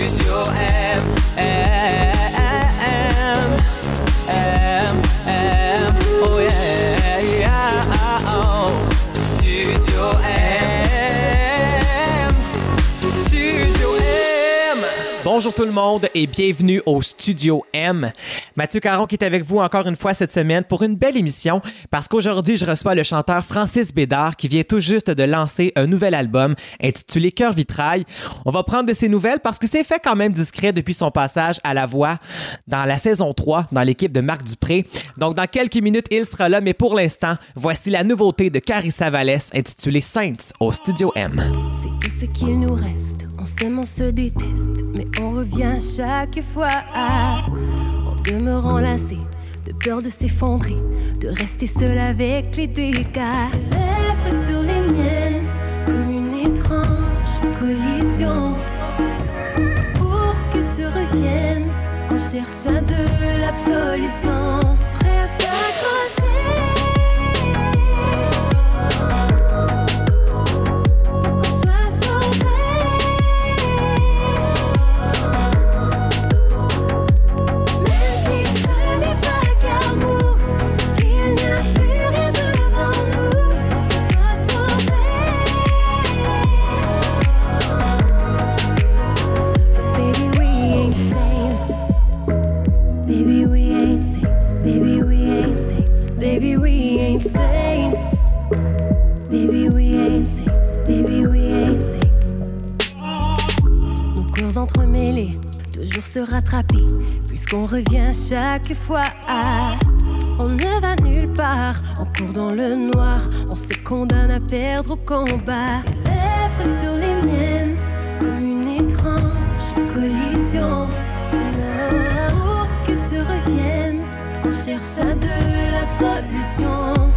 Studio M. M. M. M. Oh. Oh. Studio M. Studio M. Bonjour tout le monde et bienvenue au Studio M. Mathieu Caron qui est avec vous encore une fois cette semaine pour une belle émission parce qu'aujourd'hui je reçois le chanteur Francis Bédard qui vient tout juste de lancer un nouvel album intitulé Cœur vitrail. On va prendre de ses nouvelles parce qu'il s'est fait quand même discret depuis son passage à la voix dans la saison 3 dans l'équipe de Marc Dupré. Donc dans quelques minutes il sera là mais pour l'instant voici la nouveauté de Carissa Vallès intitulée Saints au Studio M. C'est tout ce qu'il nous reste. On s'aime, on se déteste, mais on revient chaque fois. Demeurant lassé, de peur de s'effondrer, de rester seul avec les dégâts. Lèvres sur les miennes, comme une étrange collision. Pour que tu reviennes, on cherche à de l'absolution. Baby we ain't saints Baby we ain't saints nos cours entremêlés, toujours se rattraper, puisqu'on revient chaque fois. On ne va nulle part, on court dans le noir, on se condamne à perdre au combat. Lèvres sur les miennes, comme une étrange collision. Pour que tu reviennes, on cherche à de l'absolution.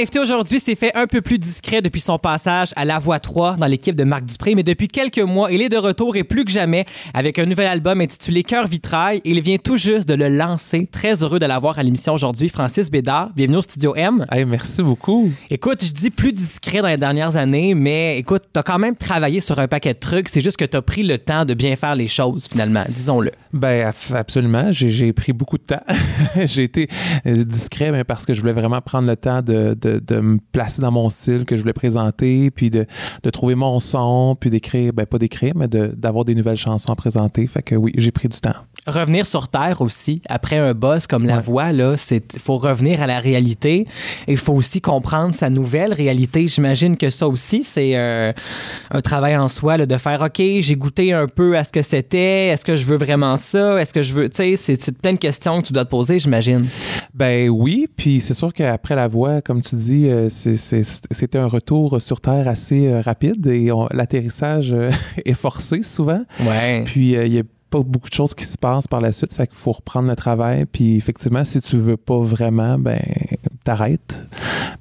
Ain't. Aujourd'hui s'est fait un peu plus discret depuis son passage à La Voix 3 dans l'équipe de Marc Dupré, mais depuis quelques mois, il est de retour et plus que jamais avec un nouvel album intitulé Cœur vitrail il vient tout juste de le lancer. Très heureux de l'avoir à l'émission aujourd'hui, Francis Bédard. Bienvenue au Studio M. Hey, merci beaucoup. Écoute, je dis plus discret dans les dernières années, mais écoute, t'as quand même travaillé sur un paquet de trucs. C'est juste que t'as pris le temps de bien faire les choses, finalement, disons-le. Ben absolument, j'ai pris beaucoup de temps. j'ai été euh, discret mais parce que je voulais vraiment prendre le temps de, de, de me placer dans mon style que je voulais présenter, puis de, de trouver mon son, puis d'écrire, ben pas d'écrire, mais de- d'avoir des nouvelles chansons à présenter. Fait que oui, j'ai pris du temps. Revenir sur terre aussi après un boss comme la voix là c'est faut revenir à la réalité. Et il faut aussi comprendre sa nouvelle réalité. J'imagine que ça aussi c'est euh, un travail en soi là, de faire ok j'ai goûté un peu à ce que c'était. Est-ce que je veux vraiment ça? Est-ce que je veux tu sais c'est plein de questions que tu dois te poser j'imagine. Ben oui, puis c'est sûr qu'après la voix, comme tu dis, euh, c'était un retour sur Terre assez euh, rapide et l'atterrissage euh, est forcé souvent. ouais. Puis il y a pas beaucoup de choses qui se passent par la suite. Fait qu'il faut reprendre le travail. Puis effectivement, si tu veux pas vraiment, ben t'arrêtes.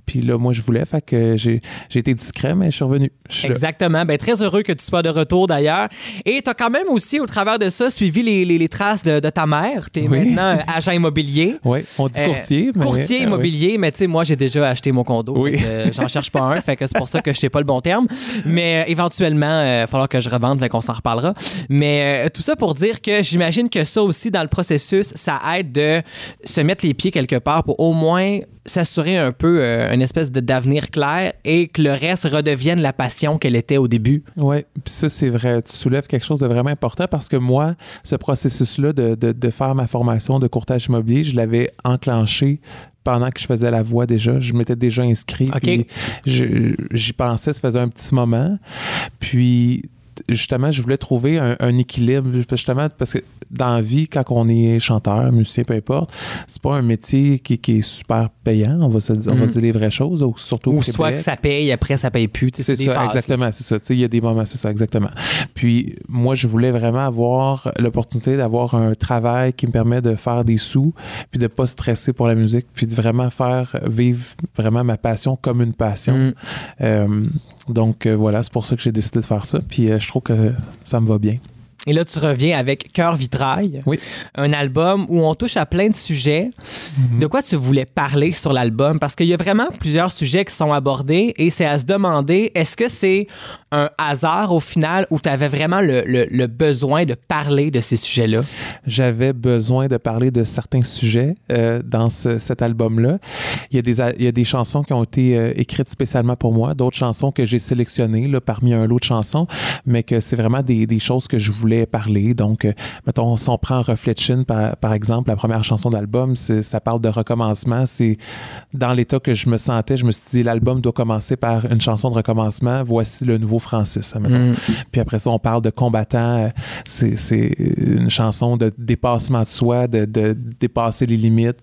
Puis là, moi, je voulais. Fait que j'ai été discret, mais je suis revenu. Je suis là. Exactement. Ben, très heureux que tu sois de retour d'ailleurs. Et tu as quand même aussi, au travers de ça, suivi les, les- les traces de, de ta mère. Tu es Oui. maintenant euh, agent immobilier. Oui, on dit Euh, courtier. mais- Courtier Ah oui. immobilier, mais tu sais, moi, j'ai déjà acheté mon condo. Oui. J'en cherche pas un, fait que c'est pour ça que je sais pas le bon terme. Mais euh, éventuellement, il va falloir que je revende, fait qu'on s'en reparlera. Mais tout ça pour dire que j'imagine que ça aussi, dans le processus, ça aide de se mettre les pieds quelque part pour au moins s'assurer un peu euh, une espèce d'avenir clair et que le reste redevienne la passion qu'elle était au début. Oui, puis ça, c'est vrai. Tu soulèves quelque chose de vraiment important parce que moi, ce processus-là de, de- de faire ma formation de courtage immobilier, je l'avais enclenché pendant que je faisais la voix déjà. Je m'étais déjà inscrit. J'y pensais, ça faisait un petit moment. Puis justement, je voulais trouver un, un équilibre, justement, parce que dans la vie, quand on est chanteur, musicien, peu importe, c'est pas un métier qui, qui est super payant, on va se dire, on va Mhm. dire les vraies choses, ou surtout au Ou soit que ça paye, après ça paye plus. C'est ça, phases. exactement, c'est ça. Tu sais, il y a des moments, c'est ça, exactement. Puis moi, je voulais vraiment avoir l'opportunité d'avoir un travail qui me permet de faire des sous, puis de pas stresser pour la musique, puis de vraiment faire vivre vraiment ma passion comme une passion. Mm. Euh, donc euh, voilà, c'est pour ça que j'ai décidé de faire ça. Puis euh, je trouve que ça me va bien. Et là, tu reviens avec Cœur Vitrail, Oui. un album où on touche à plein de sujets. Mhm. De quoi tu voulais parler sur l'album? Parce qu'il y a vraiment plusieurs sujets qui sont abordés et c'est à se demander, est-ce que c'est un hasard au final ou tu avais vraiment le, le- le besoin de parler de ces sujets-là? j'avais besoin de parler de certains sujets euh, dans ce- cet album-là. Il y, a des, a- il y a des chansons qui ont été euh, écrites spécialement pour moi, d'autres chansons que j'ai sélectionnées là, parmi un lot de chansons, mais que c'est vraiment des, des choses que je voulais parler. Donc, euh, mettons, si on prend Reflet de Chine, par, par exemple, la première chanson d'album, c'est- ça parle de recommencement. C'est dans l'état que je me sentais, je me suis dit, l'album doit commencer par une chanson de recommencement. Voici le nouveau Francis. Mm. Puis après ça, on parle de combattant. Euh, C'est c'est une chanson de dépassement de soi, de, de dépasser les limites.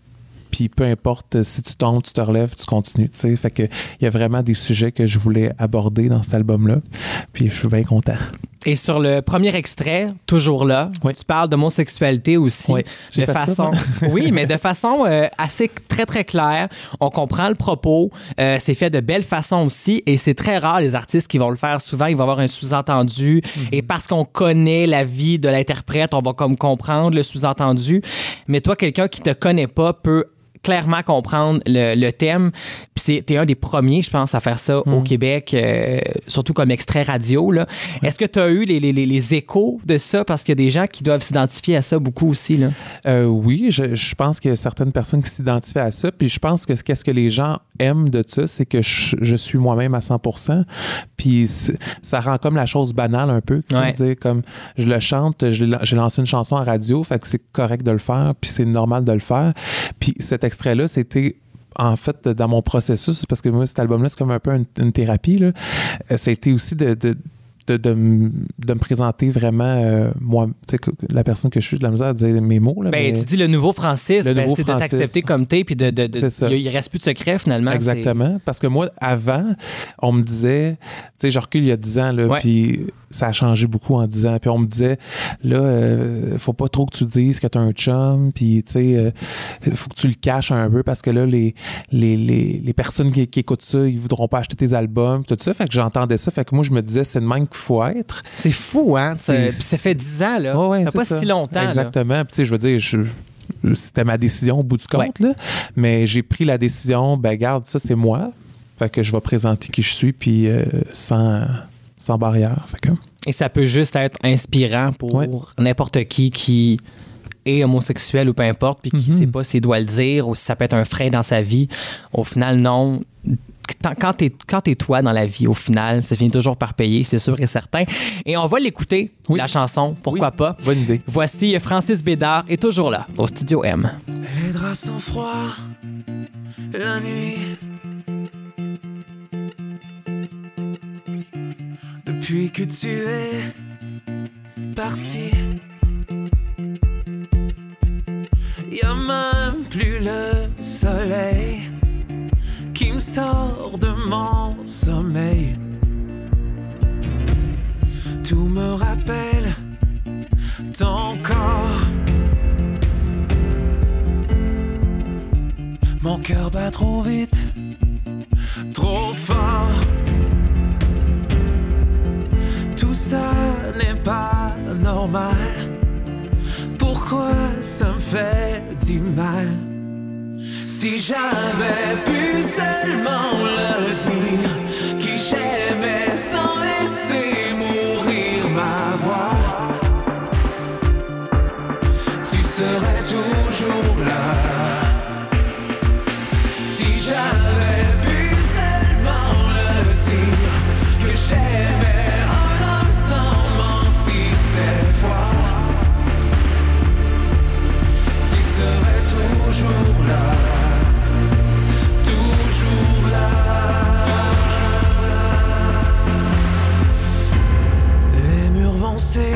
Puis peu importe, euh, si tu tombes, tu te relèves, tu continues. Tu sais, fait que il y a vraiment des sujets que je voulais aborder dans cet album-là. Puis je suis bien content. Et sur le premier extrait, toujours là, Oui. tu parles d'homosexualité aussi. Oui, de fait ça, façon, oui, mais de façon euh, assez très très claire. On comprend le propos. Euh, c'est fait de belle façon aussi, et c'est très rare les artistes qui vont le faire. Souvent, il va y avoir un sous-entendu, Mhm. et parce qu'on connaît la vie de l'interprète, on va comme comprendre le sous-entendu. Mais toi, quelqu'un qui te connaît pas peut clairement comprendre le, le thème. Puis t'es un des premiers, je pense, à faire ça au Québec, euh, surtout comme extrait radio. là. Est-ce que tu as eu les, les- les- les échos de ça? Parce qu'il y a des gens qui doivent s'identifier à ça beaucoup aussi. Là. Euh, oui, je, je pense qu'il y a certaines personnes qui s'identifient à ça. Puis je pense que qu'est-ce que les gens aiment de ça, c'est que je, je suis moi-même à 100%. Puis ça rend comme la chose banale un peu. Ouais. dire comme je le chante, j'ai lancé une chanson à radio, fait que c'est correct de le faire, puis c'est normal de le faire. Puis cet extrait-là, c'était en fait dans mon processus, parce que moi, cet album-là, c'est comme un peu une, thérapie. Là. Euh, a été aussi de de, de, de me présenter vraiment, euh, moi, tu sais, que la personne que je suis, de la misère à dire mes mots. Là, Ben, mais- tu dis le nouveau Francis, Le ben, nouveau c'est de Francis. t'accepter comme t'es, puis de, de, de- C'est ça. il, reste plus de secret finalement. Exactement. Parce que moi, avant, on me disait, tu sais, je recule il y a 10 ans, là, puis ça a changé beaucoup en 10 ans. Puis on me disait, là, euh, faut pas trop que tu dises que tu as un chum, puis tu sais, euh, faut que tu le caches un peu parce que là, les, les, les, les personnes qui, qui écoutent ça, ils voudront pas acheter tes albums, tout ça. Fait que j'entendais ça. Fait que moi, je me disais, c'est de même qu'il faut être. C'est fou, hein? Ça, fait 10 ans, là. Ouais, ouais, ça fait pas ça. si longtemps. Exactement. Puis, tu sais, je veux dire, je- c'était ma décision au bout du compte, là. Mais j'ai pris la décision, ben, garde, ça, c'est moi. Fait que je vais présenter qui je suis, puis euh, sans, sans barrière. Fait que, Et ça peut juste être inspirant pour Ouais. n'importe qui qui est homosexuel ou peu importe, puis qui Mhm. sait pas s'il doit le dire ou si ça peut être un frein dans sa vie. Au final, non. Quand- t'es quand toi dans la vie, au final, ça finit toujours par payer, c'est sûr et certain. Et on va l'écouter, Oui. la chanson, pourquoi Oui. pas. bonne idée. Voici Francis Bédard est toujours là, au Studio M. Les draps sont froids la nuit. Depuis que tu es parti, y a même plus le soleil qui me sort de mon sommeil. Tout me rappelle ton corps. Mon cœur bat trop vite, trop fort. Tout ça n'est pas normal. Pourquoi ça me fait du mal? Si j'avais pu seulement le dire, qui j'aimais sans laisser mourir ma voix, tu serais. pensée.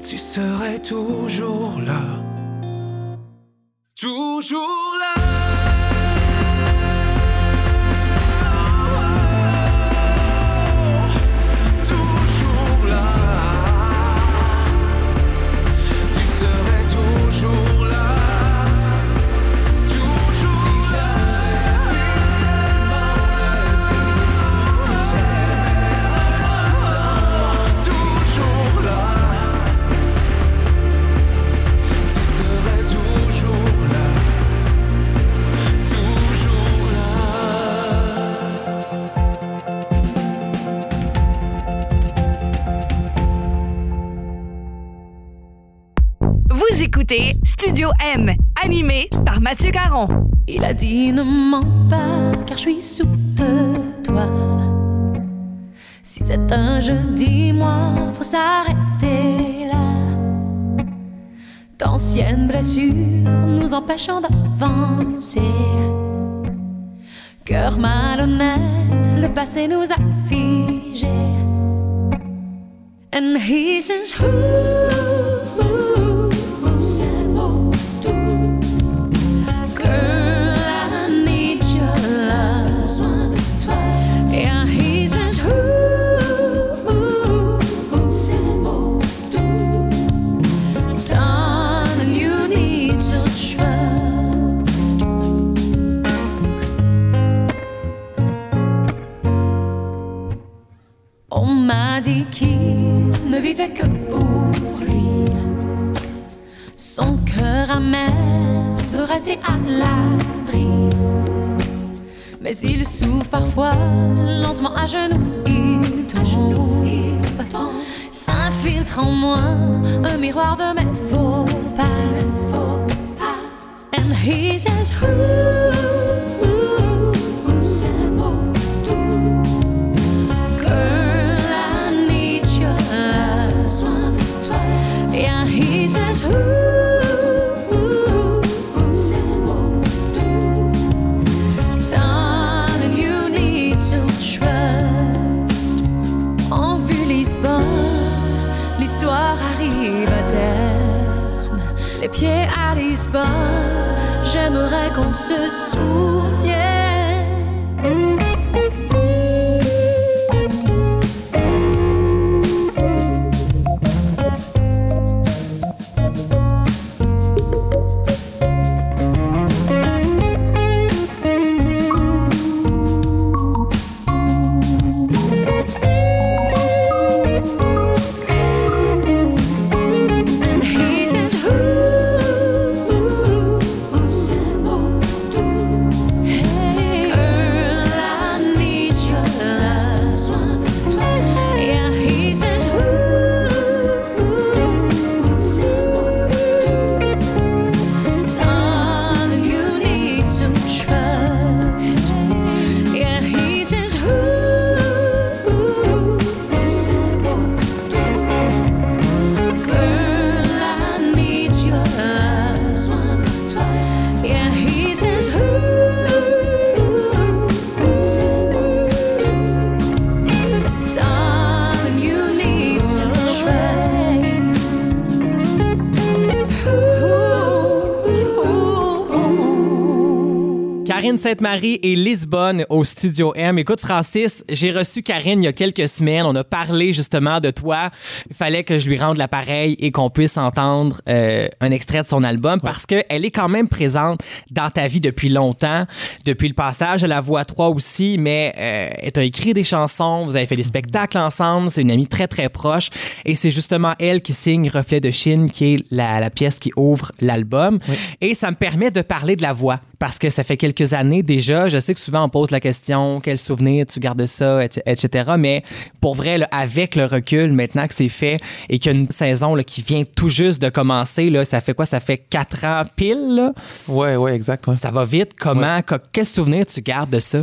tu serais toujours là. Toujours. Studio M, animé par Mathieu Caron. Il a dit ne mens pas, car je suis sous de toi. Si c'est un jeu, dis-moi, faut s'arrêter là. D'anciennes blessures nous empêchant d'avancer. Cœur malhonnête, le passé nous a figés. And he says, Sainte-Marie et Lisbonne au Studio M. Écoute, Francis, j'ai reçu Karine il y a quelques semaines. On a parlé justement de toi. Fallait que je lui rende l'appareil et qu'on puisse entendre euh, un extrait de son album parce qu'elle est quand même présente dans ta vie depuis longtemps, depuis le passage de la voix 3 aussi, mais euh, elle t'a écrit des chansons, vous avez fait des spectacles ensemble, c'est une amie très très proche et c'est justement elle qui signe Reflet de Chine qui est la, la pièce qui ouvre l'album. Et ça me permet de parler de la voix parce que ça fait quelques années déjà. Je sais que souvent on pose la question quel souvenir tu gardes de ça, et- etc. Mais pour vrai, là, avec le recul, maintenant que c'est fait et qu'il y a une saison là, qui vient tout juste de commencer, là, ça fait quoi? Ça fait quatre ans pile. là? Ouais, ouais, exact. ouais. Ça va vite. Comment? que- Quel souvenir tu gardes de ça?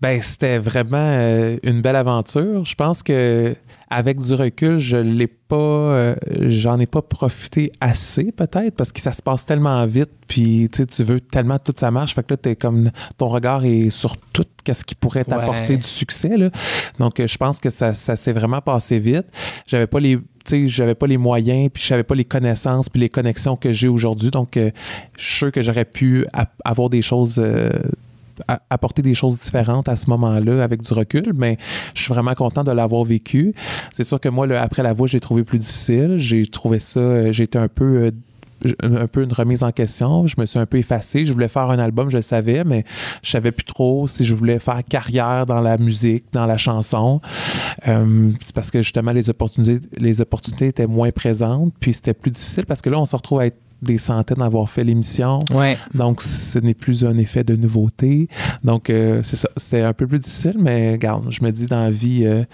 Ben, c'était vraiment euh, une belle aventure. Je pense que avec du recul, je l'ai pas, euh, j'en ai pas profité assez peut-être parce que ça se passe tellement vite. Puis tu veux tellement que tout ça marche. Fait que là, t'es comme ton regard est sur tout qu'est-ce qui pourrait t'apporter Ouais. du succès. Là. Donc, euh, je pense que ça, ça s'est vraiment passé vite. J'avais pas les tu sais, j'avais pas les moyens, puis j'avais pas les connaissances, puis les connexions que j'ai aujourd'hui. Donc, euh, je suis sûr que j'aurais pu avoir des choses euh, apporter des choses différentes à ce moment-là avec du recul, mais je suis vraiment content de l'avoir vécu. C'est sûr que moi, le- après la voix, j'ai trouvé plus difficile. J'ai trouvé ça, euh, été un peu euh, un peu une remise en question. Je me suis un peu effacé. Je voulais faire un album, je le savais, mais je savais plus trop si je voulais faire carrière dans la musique, dans la chanson. Euh, c'est parce que justement les opportunités, les opportunités étaient moins présentes, puis c'était plus difficile parce que là, on se retrouve à être des centaines à avoir fait l'émission. Ouais. Donc, ce n'est plus un effet de nouveauté. Donc, euh, c'est ça. C'était un peu plus difficile, mais regarde, je me dis dans la vie, euh,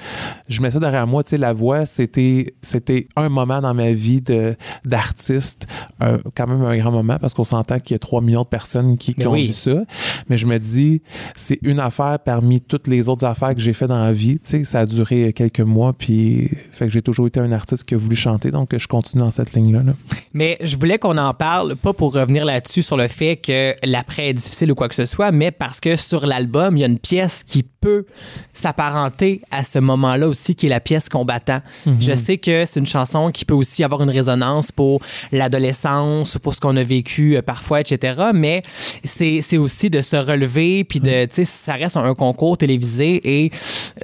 je mets ça derrière moi. Tu sais, la voix, c'était, c'était un moment dans ma vie de, d'artiste, euh, quand même un grand moment, parce qu'on s'entend qu'il y a 3 millions de personnes qui, qui ont oui. vu ça. Mais je me dis, c'est une affaire parmi toutes les autres affaires que j'ai fait dans la vie. Tu sais, ça a duré quelques mois, puis fait que j'ai toujours été un artiste qui a voulu chanter, donc je continue dans cette ligne-là. là. Mais je voulais qu'on en parle, pas pour revenir là-dessus sur le fait que l'après est difficile ou quoi que ce soit, mais parce que sur l'album, il y a une pièce qui peut s'apparenter à ce moment-là aussi, qui est la pièce combattant. Je sais que c'est une chanson qui peut aussi avoir une résonance pour l'adolescence, pour ce qu'on a vécu euh, parfois, etc. Mais c'est aussi de se relever, puis de, tu sais, ça reste un, concours télévisé et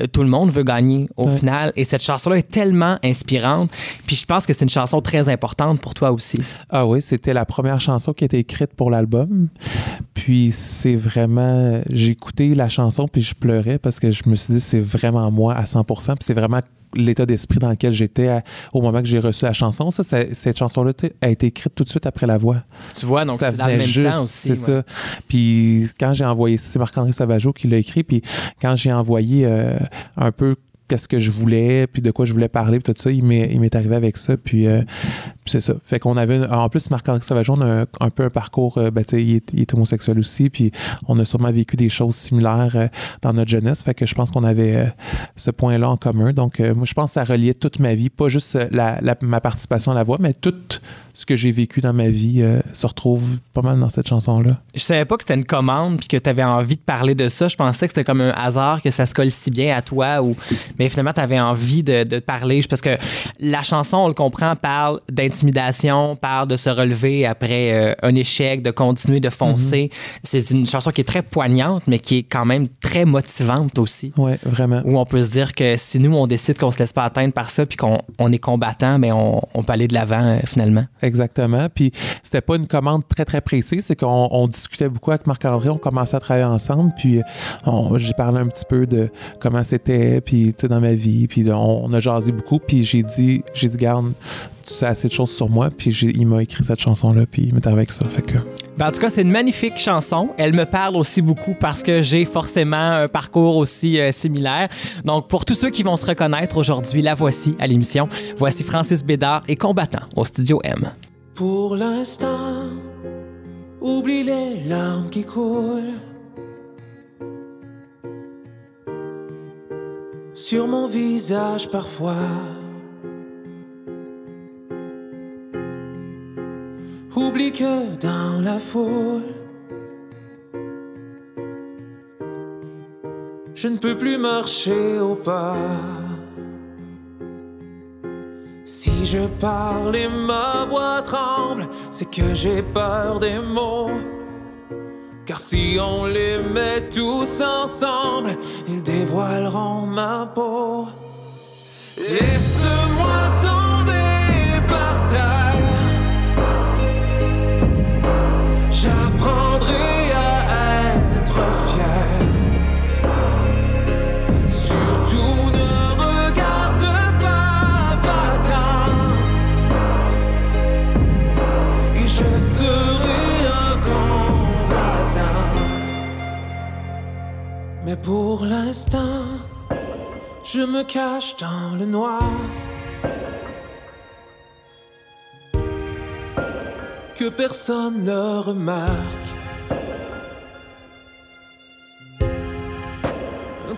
euh, tout le monde veut gagner au Ouais. final. Et cette chanson-là est tellement inspirante. Puis je pense que c'est une chanson très importante pour toi aussi. Ah oui, c'était la première chanson qui a été écrite pour l'album. Puis c'est vraiment. J'ai écouté la chanson puis je pleurais parce que je me suis dit c'est vraiment moi à 100% Puis c'est vraiment l'état d'esprit dans lequel j'étais à- au moment que j'ai reçu la chanson. Ça, ça- cette chanson-là a été écrite tout de suite après la voix. Tu vois, donc ça c'est dans le venait même juste, temps aussi. c'est ouais. ça. Puis quand j'ai envoyé, c'est Marc-André Sauvageau qui l'a écrit, puis quand j'ai envoyé euh, un peu qu'est-ce que je voulais, puis de quoi je voulais parler, puis tout ça, il m'est, arrivé avec ça, puis euh, puis c'est ça. Fait qu'on avait, en plus, Marc-André Sauvageau, on a un, un peu un parcours, euh, ben, il est, il est homosexuel aussi, puis on a sûrement vécu des choses similaires euh, dans notre jeunesse, fait que je pense qu'on avait ce point-là en commun. Donc, moi, je pense que ça reliait toute ma vie, pas juste la, la- ma participation à la voix, mais tout ce que j'ai vécu dans ma vie euh, se retrouve pas mal dans cette chanson-là. Je savais pas que c'était une commande puis que tu avais envie de parler de ça. Je pensais que c'était comme un hasard que ça se colle si bien à toi ou mais finalement tu avais envie de, de parler parce que la chanson on le comprend parle d'intimidation, parle de se relever après euh, un échec, de continuer de foncer. C'est une chanson qui est très poignante mais qui est quand même très motivante aussi. Ouais, vraiment. Où on peut se dire que si nous on décide qu'on se laisse pas atteindre par ça puis qu'on on est combattant, mais on, on peut aller de l'avant euh, finalement. Exactement. Puis c'était pas une commande très très précise, c'est qu'on on discutait beaucoup avec Marc-André, on commençait à travailler ensemble, puis j'ai parlé un petit peu de comment c'était, puis dans ma vie, puis on, a jasé beaucoup, puis j'ai dit, j'ai dit garde, tu sais assez de choses sur moi, puis il m'a écrit cette chanson là, puis il m'est avec ça. Fait que Ben, en tout cas, c'est une magnifique chanson. Elle me parle aussi beaucoup parce que j'ai forcément un parcours aussi euh, similaire. Donc, pour tous ceux qui vont se reconnaître aujourd'hui, la voici à l'émission. Voici Francis Bédard et Combattant au Studio M. Pour l'instant, oublie les larmes qui coulent. Sur mon visage parfois. Oublie que dans la foule, je ne peux plus marcher au pas. Si je parle et ma voix tremble, c'est que j'ai peur des mots Car si on les met tous ensemble, ils dévoileront ma peau. Laisse-moi Mais pour l'instant, je me cache dans le noir. Que personne ne remarque.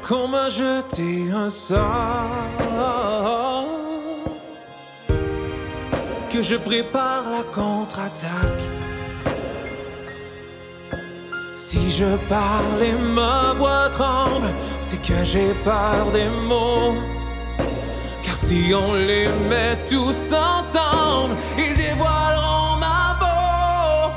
Qu'on m'a jeté un sort. Que je prépare la contre-attaque. Si je parle et ma voix tremble, c'est que j'ai peur des mots. Car si on les met tous ensemble, ils dévoileront ma peau.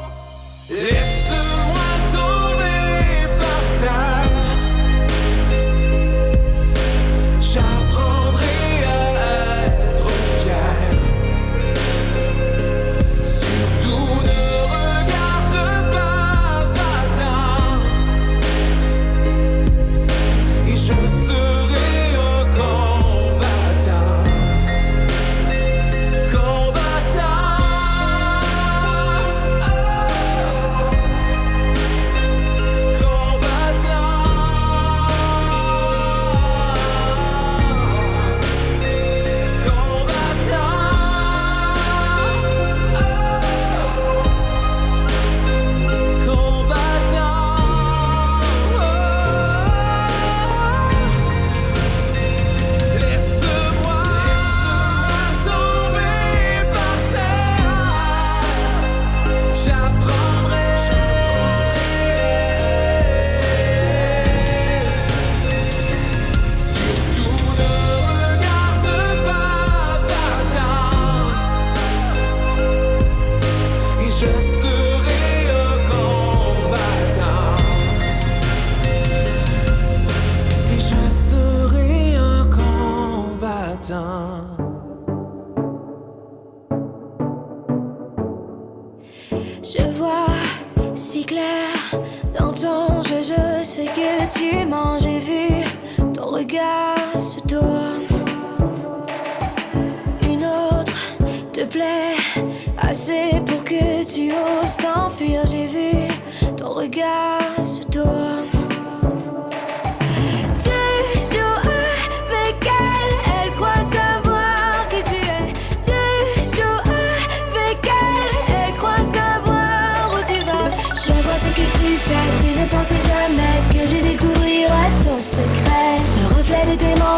Je vois si clair dans ton jeu, je sais que tu mens, j'ai vu ton regard se tourne. Une autre te plaît assez pour que tu oses t'enfuir, j'ai vu ton regard se tourne.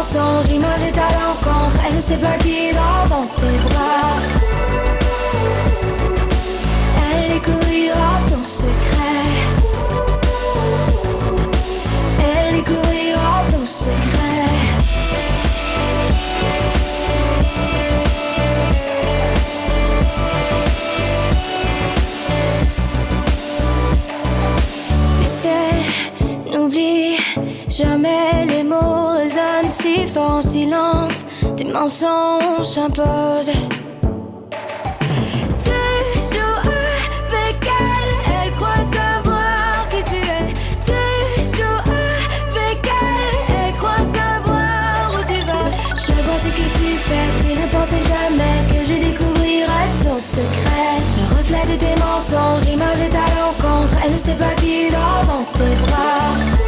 Mensonges, l'image est à l'encontre. Elle ne sait pas qui dort dans tes bras. Pensais jamais que je découvrirais ton secret. Le reflet de tes mensonges, l'image est à l'encontre. Elle ne sait pas qui dort dans tes bras.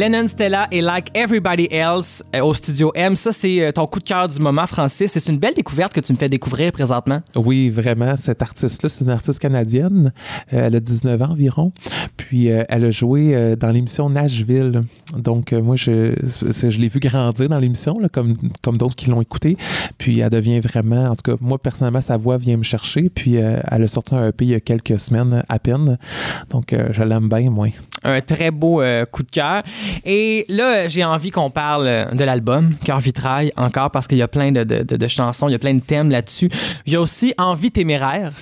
Lennon Stella et Like Everybody Else euh, au studio M. Ça, c'est euh, ton coup de cœur du moment, Francis. C'est une belle découverte que tu me fais découvrir présentement. Oui, vraiment, cette artiste-là, c'est une artiste canadienne. Euh, elle a 19 ans environ. Puis elle a joué dans l'émission Nashville. Donc, moi, je, l'ai vu grandir dans l'émission, comme, comme d'autres qui l'ont écouté. Puis elle devient vraiment, en tout cas, moi, personnellement, sa voix vient me chercher. Puis elle a sorti un EP il y a quelques semaines à peine. Donc, je l'aime bien, moi. Un très beau euh, coup de cœur. Et là, j'ai envie qu'on parle euh, de l'album Cœur Vitrail encore parce qu'il y a plein de, de- de- de chansons, il y a plein de thèmes là-dessus. Il y a aussi Envie téméraire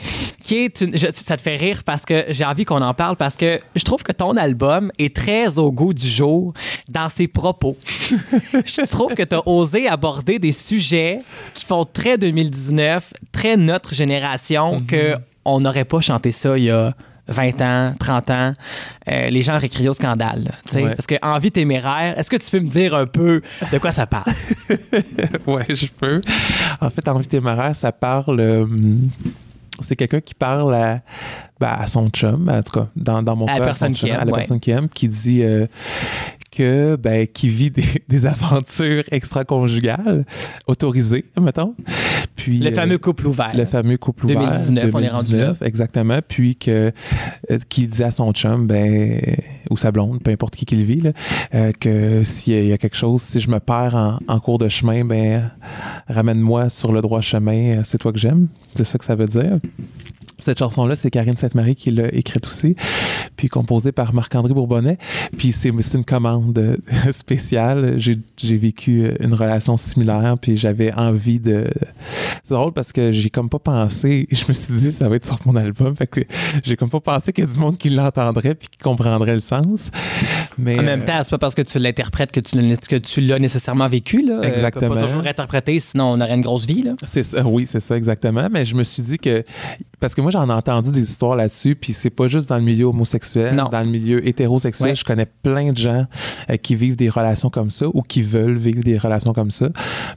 qui est une. je- ça te fait rire parce que j'ai envie qu'on en parle parce que je trouve que ton album est très au goût du jour dans ses propos. je trouve que tu as osé aborder des sujets qui font très 2019, très notre génération, que on n'aurait pas chanté ça il y a 20 ans, 30 ans. Euh, les gens crié au scandale. là. Ouais. Parce que Envie téméraire, est-ce que tu peux me dire un peu de quoi ça parle? ouais, je peux. En fait, Envie téméraire, ça parle. euh, c'est quelqu'un qui parle à, ben, à son chum, en tout cas, dans, dans mon À la cas, personne son qui aime, à la ouais. personne qui aime, qui dit euh, que ben, qui vit des, des aventures extra-conjugales autorisées, mettons. Puis, Le euh, fameux couple ouvert. le fameux couple ouvert. 2019, on est rendu là. Exactement. Puis que, euh, qui disait à son chum, ben, ou sa blonde, peu importe qui qui le vit, là, euh, que s'il y a quelque chose, si je me perds en, en cours de chemin, ben, ramène-moi sur le droit chemin, euh, c'est toi que j'aime. C'est ça que ça veut dire. Cette chanson-là, c'est Karine Sainte-Marie qui l'a écrite aussi. puis composé par Marc-André Bourbonnais. Puis c'est une commande spéciale. J'ai vécu une relation similaire, puis j'avais envie de. C'est drôle parce que j'ai comme pas pensé. Je me suis dit, ça va être sur mon album. Fait que j'ai comme pas pensé qu'il y a du monde qui l'entendrait puis qui comprendrait le sens. Mais En même euh, temps, c'est pas parce que tu l'interprètes que tu, l'as- tu nécessairement vécu. Là. Euh, Exactement. peut pas toujours interpréter, sinon on aurait une grosse vie. Là. Ça, oui, c'est ça exactement. Mais je me suis dit que parce que moi j'en ai entendu des histoires là-dessus, puis c'est pas juste dans le milieu homosexuel, Non. dans le milieu hétérosexuel, Ouais. je connais plein de gens euh, qui vivent des relations comme ça ou qui veulent vivre des relations comme ça.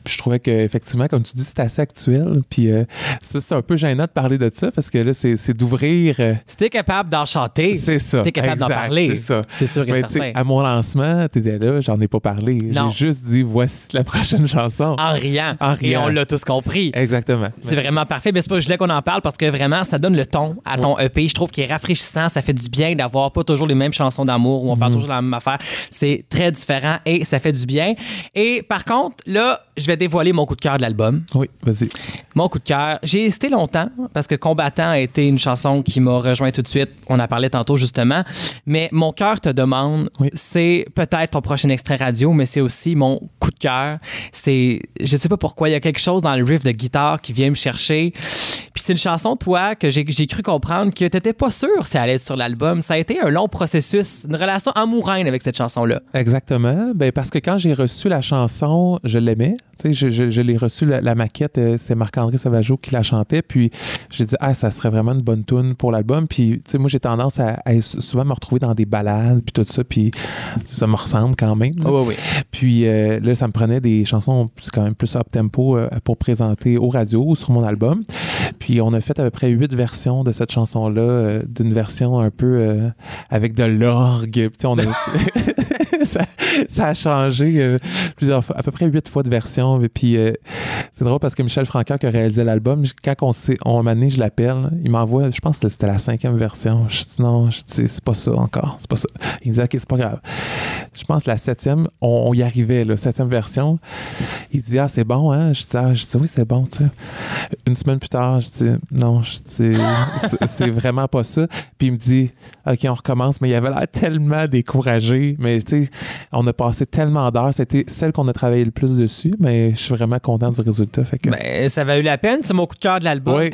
Puis je trouvais que effectivement, comme tu dis, c'est assez actuel. Puis euh, ça c'est un peu gênant de parler de ça parce que là c'est c'est d'ouvrir. euh, Si t'es capable d'en chanter, c'est ça. t'es capable d'en parler. C'est ça. C'est sûr et Mais certain. à mon lancement, t'étais là, j'en ai pas parlé. J'ai juste dit voici la prochaine chanson. En riant. En Et riant. on l'a tous compris. Exactement. C'est vraiment parfait. Mais c'est pas je voulais qu'on en parle parce que vraiment, ça donne le ton à ton EP. Je trouve qu'il est rafraîchissant. Ça fait du bien d'avoir pas toujours les mêmes chansons d'amour où on Mhm. parle toujours de la même affaire. C'est très différent et ça fait du bien. Et par contre, là, je vais dévoiler mon coup de cœur de l'album. Oui, vas-y. Mon coup de cœur, j'ai hésité longtemps parce que Combattant a été une chanson qui m'a rejoint tout de suite. On en parlait tantôt justement. Mais Mon cœur te demande, Oui. c'est peut-être ton prochain extrait radio, mais c'est aussi mon coup de cœur. C'est, je sais pas pourquoi, il y a quelque chose dans le riff de guitare qui vient me chercher. Puis c'est une chanson, toi, que j'ai, cru comprendre que t'étais pas sûr si elle allait être sur l'album. Ça a été un long processus, une relation amoureuse avec cette chanson-là. Exactement. Ben, parce que quand j'ai reçu la chanson, je l'aimais. Je, je, je l'ai reçu, la, la maquette, euh, c'est Marc-André Sauvageau qui la chantait. Puis j'ai dit, ah, ça serait vraiment une bonne tune pour l'album. Puis, tu sais, moi, j'ai tendance à, à souvent me retrouver dans des balades, puis tout ça. Puis ça me ressemble quand même. là. Oui, oui. Puis euh, là, ça me prenait des chansons c'est quand même plus up-tempo euh, pour présenter aux radios ou sur mon album. Puis on a fait à peu près huit versions de cette chanson-là, euh, d'une version un peu euh, avec de l'orgue. On a, ça, a changé euh, plusieurs fois, à peu près huit fois de version. Puis c'est drôle parce que Michel Francaire qui a réalisé l'album, quand on s'est, on m'a je l'appelle, il m'envoie, je pense que c'était la cinquième version. Je dis non, c'est pas ça encore, c'est pas ça. Il dit ok, c'est pas grave. Je pense que la septième, on, y arrivait, la septième version. Il dit ah c'est bon hein? Je dis ah, je dis oui c'est bon tu sais. Une semaine plus tard, je dis non, je c'est- vraiment pas ça. Puis il me dit ok on recommence, mais il avait l'air tellement découragé. Mais tu sais, on a passé tellement d'heures. C'était celle qu'on a travaillé le plus dessus, mais je suis vraiment content du résultat. Fait que ben, ça va eu la peine. C'est mon coup de cœur de l'album. Oui,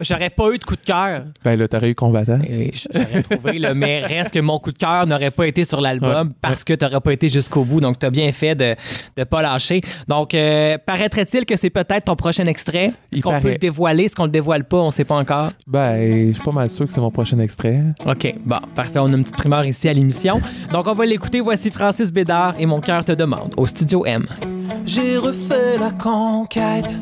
J'aurais pas eu de coup de cœur. ben là t'aurais eu combattant. Et J'aurais trouvé, là, mais reste que mon coup de cœur n'aurait pas été sur l'album Ouais, parce que tu n'aurais pas été jusqu'au bout. Donc, tu as bien fait de ne pas lâcher. Donc, euh, paraîtrait-il que c'est peut-être ton prochain extrait? Est-ce Il qu'on peut le dévoiler? Est-ce qu'on le dévoile pas? On ne sait pas encore? Ben je suis pas mal sûr que c'est mon prochain extrait. OK, bon, parfait. On a une petite primeur ici à l'émission. Donc, on va l'écouter. Voici Francis Bédard et Mon cœur te demande au Studio M. J'ai refait la conquête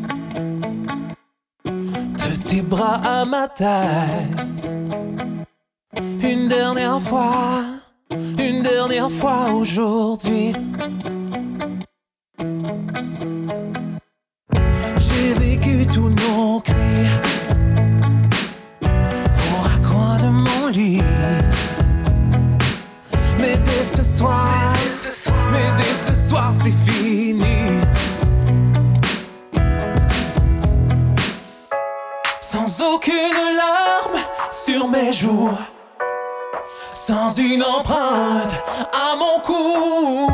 de tes bras à ma tête. Une dernière fois, une dernière fois aujourd'hui. J'ai vécu tous nos cris dès ce soir, mais dès ce soir c'est fini. Sans aucune larme sur mes joues, sans une empreinte à mon cou.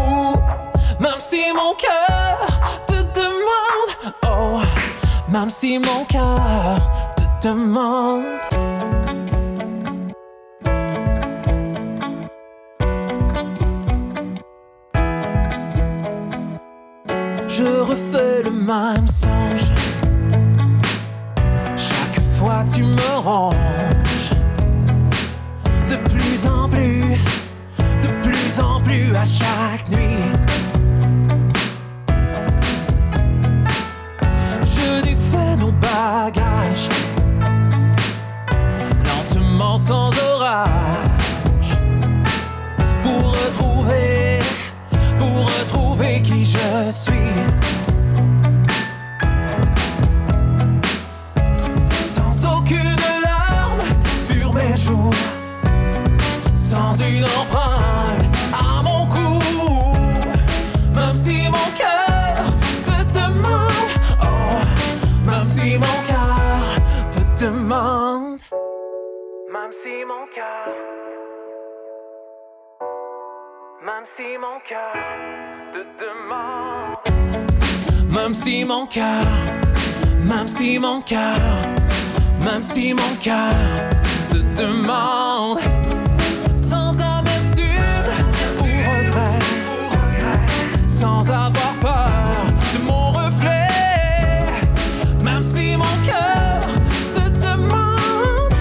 Même si mon cœur te demande, oh, même si mon cœur te demande. Je refais le même songe. Chaque fois tu me ranges. De plus en plus, de plus en plus à chaque nuit. Je défais nos bagages. Lentement sans qui Même si mon cœur te demande. Même si mon cœur, même si mon cœur, même si mon cœur te demande. Sans amertume ou regret, sans avoir peur de mon reflet. Même si mon cœur te demande,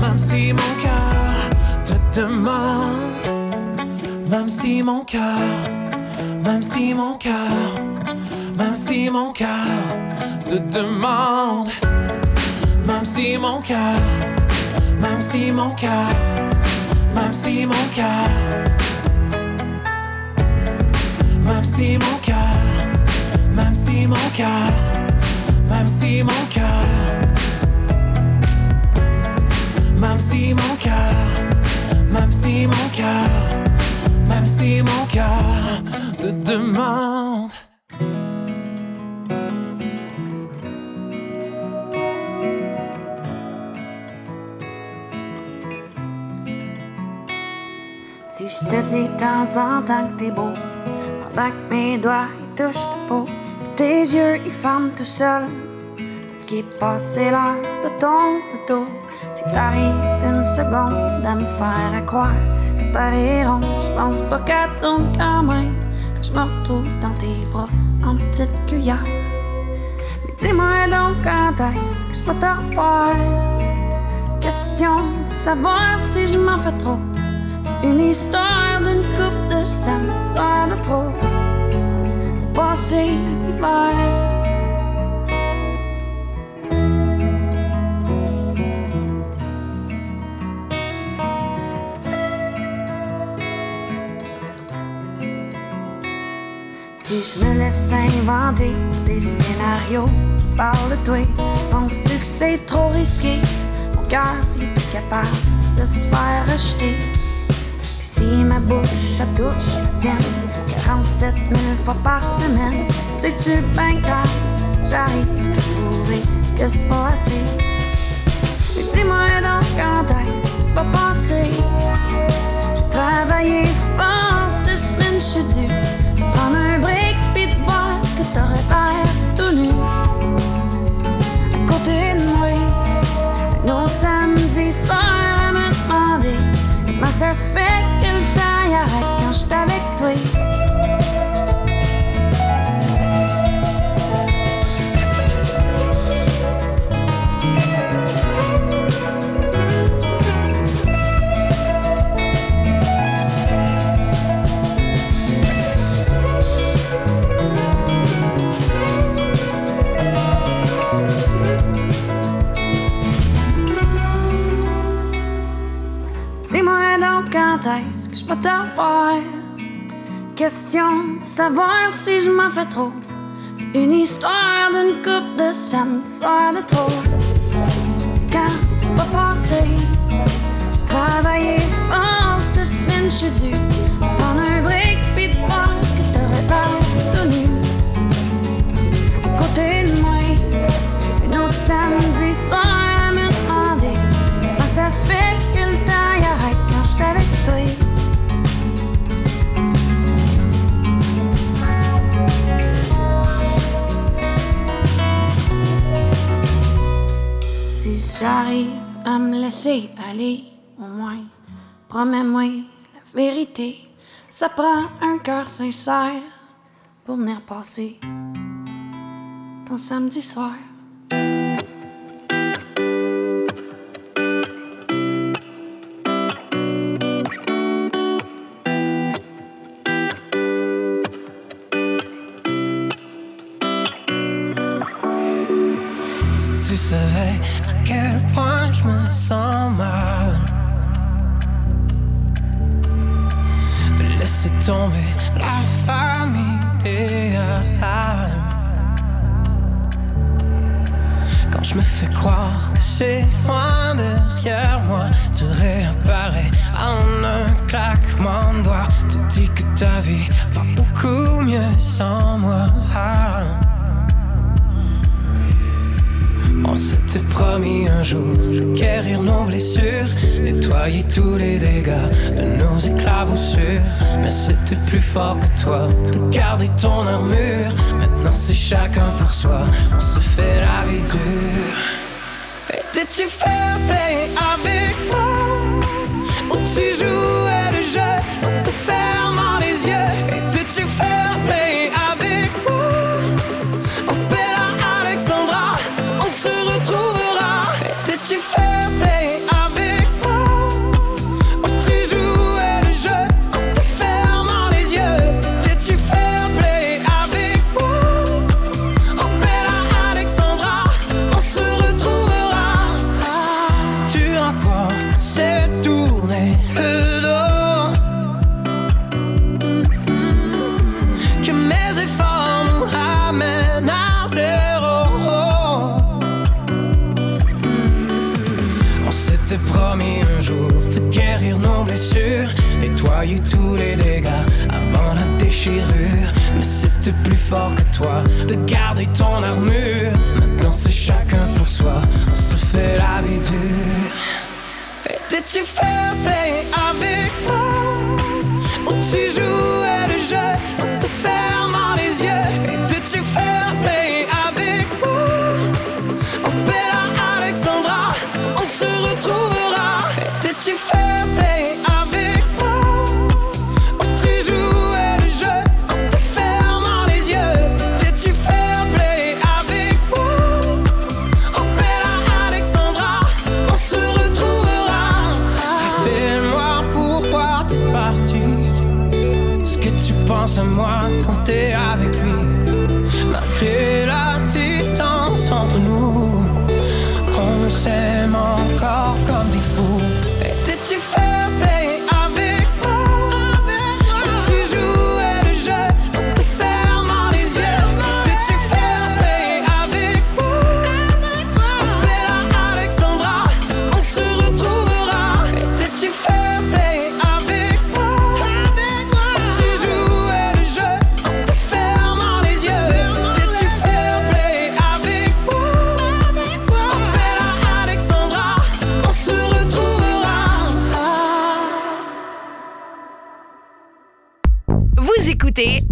même si mon cœur te demande, même si mon cœur, même si mon cœur, même si mon cœur te demande. Même si mon cœur, même si mon cœur, même si mon cœur. Même si mon cœur, même si mon cœur, même si mon cœur. Même si mon cœur, même si mon même si mon cœur te demande. Si je te dis de temps en temps que t'es beau, pendant que mes doigts ils touchent ta peau, tes yeux ils ferment tout seuls, parce qu'il est passé l'heure de ton auto? Si t'arrives une seconde à me faire croire je pense pas qu'elle tourne quand même, que je me retrouve dans tes bras en petite cuillère. Mais dis-moi donc quand est-ce que je peux te revoir? Question de savoir si je m'en fais trop. C'est une histoire d'une coupe de scène, soir de trop. Passer l'hiver. Je me laisse inventer des scénarios, qui parlent de toi, penses-tu que c'est trop risqué? Mon cœur est plus capable de se faire rejeter. Si ma bouche touche la tienne, 47 000 fois par semaine, c'est-tu bien grave si j'arrive que trouver que c'est pas assez? Mais dis-moi donc quand est-ce que tu vas passer? J'ai travaillé fort cette semaine, je suis Massa svek ut där jag räcker steg quand est-ce que je peux te revoir Question de savoir si je m'en fais trop. C'est une histoire d'une coupe de scène, soir de trop. C'est quand tu vas passer J'ai travaillé fort cette semaine, je suis due Prendre un break pis de boire ce que t'aurais tout nu À côté de moi Un autre samedi soir j'arrive à me laisser aller, au moins, promets-moi la vérité. Ça prend un cœur sincère pour venir passer ton samedi soir. Je me sens mal De laisser tomber la famille idéale Quand je me fais croire que c'est loin derrière moi Tu réapparais en un claquement de doigts. Tu dis que ta vie va beaucoup mieux sans moi On s'était promis un jour de guérir nos blessures, nettoyer tous les dégâts de nos éclaboussures. Mais c'était plus fort que toi, de garder ton armure. Maintenant c'est chacun pour soi, on se fait la vie dure. Étais-tu fair play Étais-tu fair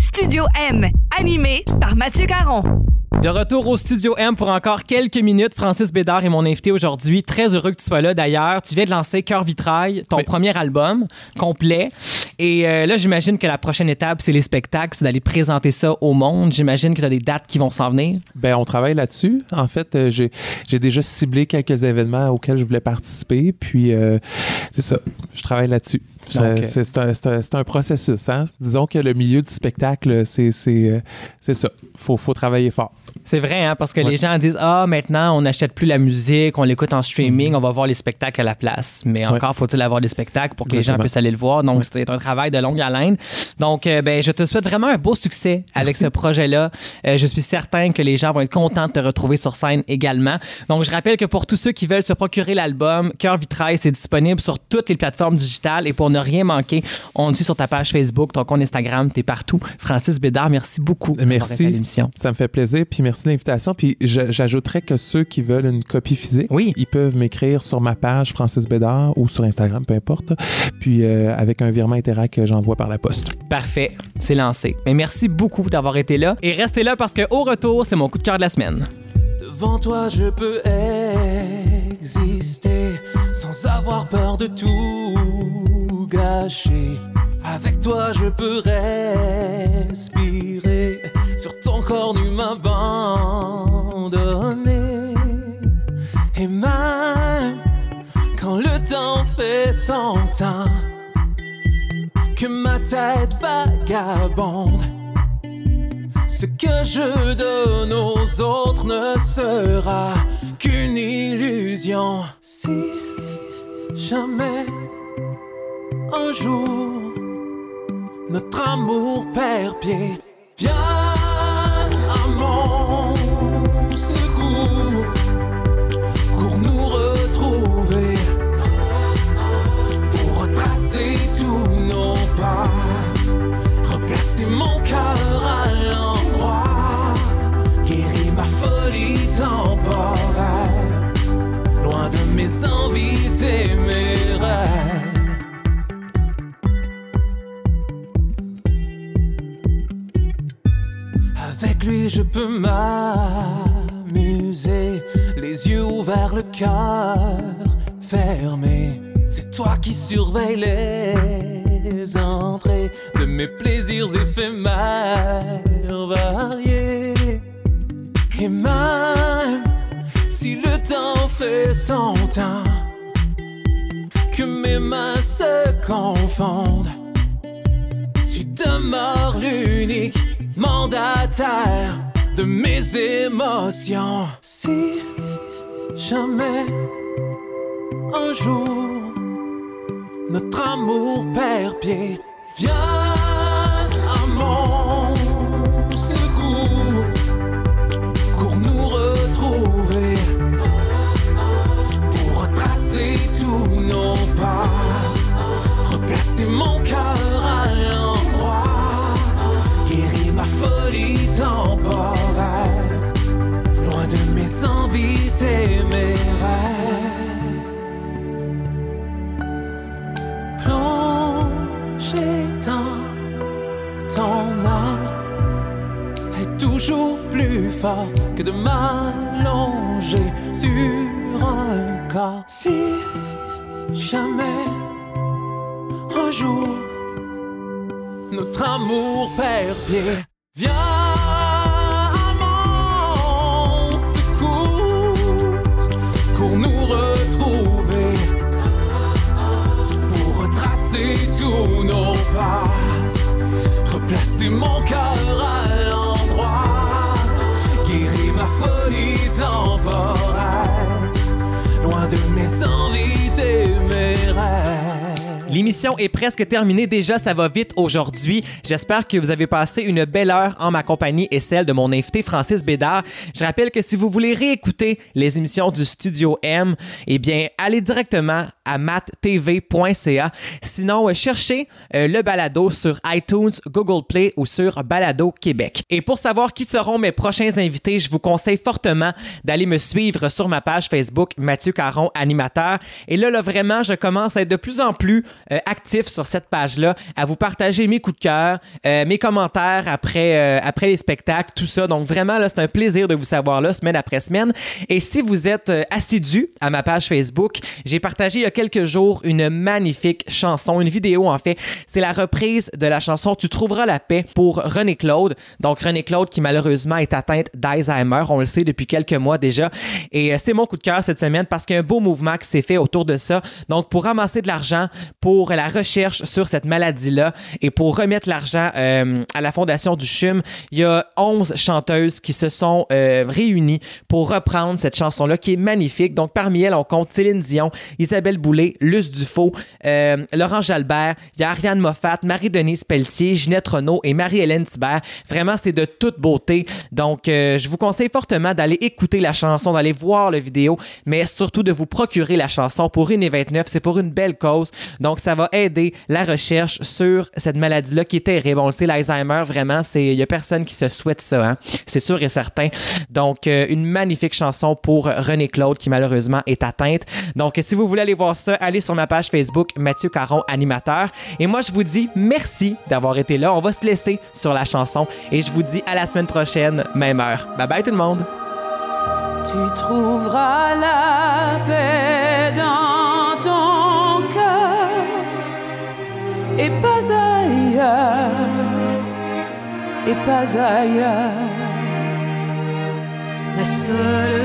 Studio M, animé par Mathieu Caron. De retour au Studio M pour encore quelques minutes. Francis Bédard est mon invité aujourd'hui. Très heureux que tu sois là d'ailleurs. Tu viens de lancer Cœur Vitrail, ton Oui. premier album complet. Et euh, là, j'imagine que la prochaine étape, c'est les spectacles, c'est d'aller présenter ça au monde. J'imagine que tu as des dates qui vont s'en venir. Ben, on travaille là-dessus. En fait, euh, j'ai j'ai déjà ciblé quelques événements auxquels je voulais participer. Puis, euh, c'est ça. Je travaille là-dessus. Donc, c'est c'est un, c'est un- c'est un processus. Hein? Disons que le milieu du spectacle, c'est c'est, ça. Il faut, faut travailler fort. C'est vrai, hein, parce que Ouais. les gens disent Ah, maintenant, on n'achète plus la musique, on l'écoute en streaming, on va voir les spectacles à la place. Mais encore, faut-il avoir des spectacles pour que les gens puissent aller le voir. Donc, c'est un travail de longue haleine. Donc, euh, ben, je te souhaite vraiment un beau succès avec ce projet-là. Euh, je suis certain que les gens vont être contents de te retrouver sur scène également. Donc, je rappelle que pour tous ceux qui veulent se procurer l'album, Cœur Vitrail, c'est disponible sur toutes les plateformes digitales. Et pour ne rien manquer, on suit sur ta page Facebook, ton compte Instagram, t'es partout. Francis Bédard, merci beaucoup. Merci. à l'émission. Ça me fait plaisir. Puis merci de l'invitation. Puis j'ajouterais que ceux qui veulent une copie physique, Oui. ils peuvent m'écrire sur ma page Francis Bédard ou sur Instagram, peu importe. Puis euh, avec un virement Interac que j'envoie par la poste. Parfait, c'est lancé. Mais merci beaucoup d'avoir été là. Et restez là parce qu'au retour, c'est mon coup de cœur de la semaine. Devant toi, je peux exister sans avoir peur de tout gâcher. Avec toi, je peux respirer sur ton corps nu m'abandonner. Et même quand le temps fait son temps, que ma tête vagabonde. Ce que je donne aux autres ne sera qu'une illusion. Si jamais un jour notre amour perd pied, viens replacer mon cœur à l'endroit, guérir ma folie temporaire, loin de mes envies et. Avec lui, je peux m'amuser, les yeux ouverts, le cœur fermé. C'est toi qui surveilles les entrées de mes plaisirs éphémères variés. Et même si le temps fait son temps, que mes mains se confondent, tu demeures l'unique mandataire de mes émotions. Si jamais un jour notre amour perd pied, viens à mon secours. Pour nous retrouver, pour retracer tous nos pas, replacer mon cœur à l'endroit, guérir ma folie temporelle, loin de mes envies et plus fort que de m'allonger sur un corps. Si jamais un jour notre amour perd pied, viens à mon secours pour nous retrouver, pour retracer tous nos pas, replacer mon cœur L'émission est presque terminée déjà, ça va vite aujourd'hui. J'espère que vous avez passé une belle heure en ma compagnie et celle de mon invité Francis Bédard. Je rappelle que si vous voulez réécouter les émissions du Studio M, eh bien, allez directement à mattv.ca. Sinon, euh, cherchez euh, le balado sur iTunes, Google Play ou sur Balado Québec. Et pour savoir qui seront mes prochains invités, je vous conseille fortement d'aller me suivre sur ma page Facebook Mathieu Caron, animateur. Et là, là, vraiment, je commence à être de plus en plus euh, actif sur cette page-là, à vous partager mes coups de cœur, euh, mes commentaires après, euh, après les spectacles, tout ça. Donc vraiment, c'est un plaisir de vous savoir là, semaine après semaine. Et si vous êtes euh, assidu à ma page Facebook, j'ai partagé il y a quelques jours une magnifique chanson, une vidéo en fait. C'est la reprise de la chanson Tu trouveras la paix pour René Claude. Donc René Claude qui malheureusement est atteinte d'Alzheimer, on le sait depuis quelques mois déjà. Et euh, c'est mon coup de cœur cette semaine parce qu'il y a un beau mouvement qui s'est fait autour de ça. Donc pour ramasser de l'argent pour la recherche sur cette maladie-là et pour remettre l'argent euh, à la fondation du CHUM, il y a 11 chanteuses qui se sont euh, réunies pour reprendre cette chanson-là qui est magnifique. Donc parmi elles, on compte Céline Dion, Isabelle Boulay, Luce Dufault, euh, Laurent Jalbert, il y a Ariane Moffat, Marie-Denise Pelletier, Ginette Renault et Marie-Hélène Thibert. Vraiment, c'est de toute beauté. Donc, euh, je vous conseille fortement d'aller écouter la chanson, d'aller voir la vidéo, mais surtout de vous procurer la chanson pour 1,29. C'est pour une belle cause. Donc, ça va aider la recherche sur cette maladie-là qui est terrible. On le sait, l'Alzheimer, vraiment, il y a personne qui se souhaite ça. hein. C'est sûr et certain. Donc, euh, une magnifique chanson pour René Claude qui malheureusement est atteinte. Donc, si vous voulez aller voir ça, allez sur ma page Facebook Mathieu Caron, animateur. Et moi, je vous dis merci d'avoir été là. On va se laisser sur la chanson et je vous dis à la semaine prochaine, même heure. Bye bye tout le monde. Tu trouveras la paix dans et pas ailleurs, et pas ailleurs. La seule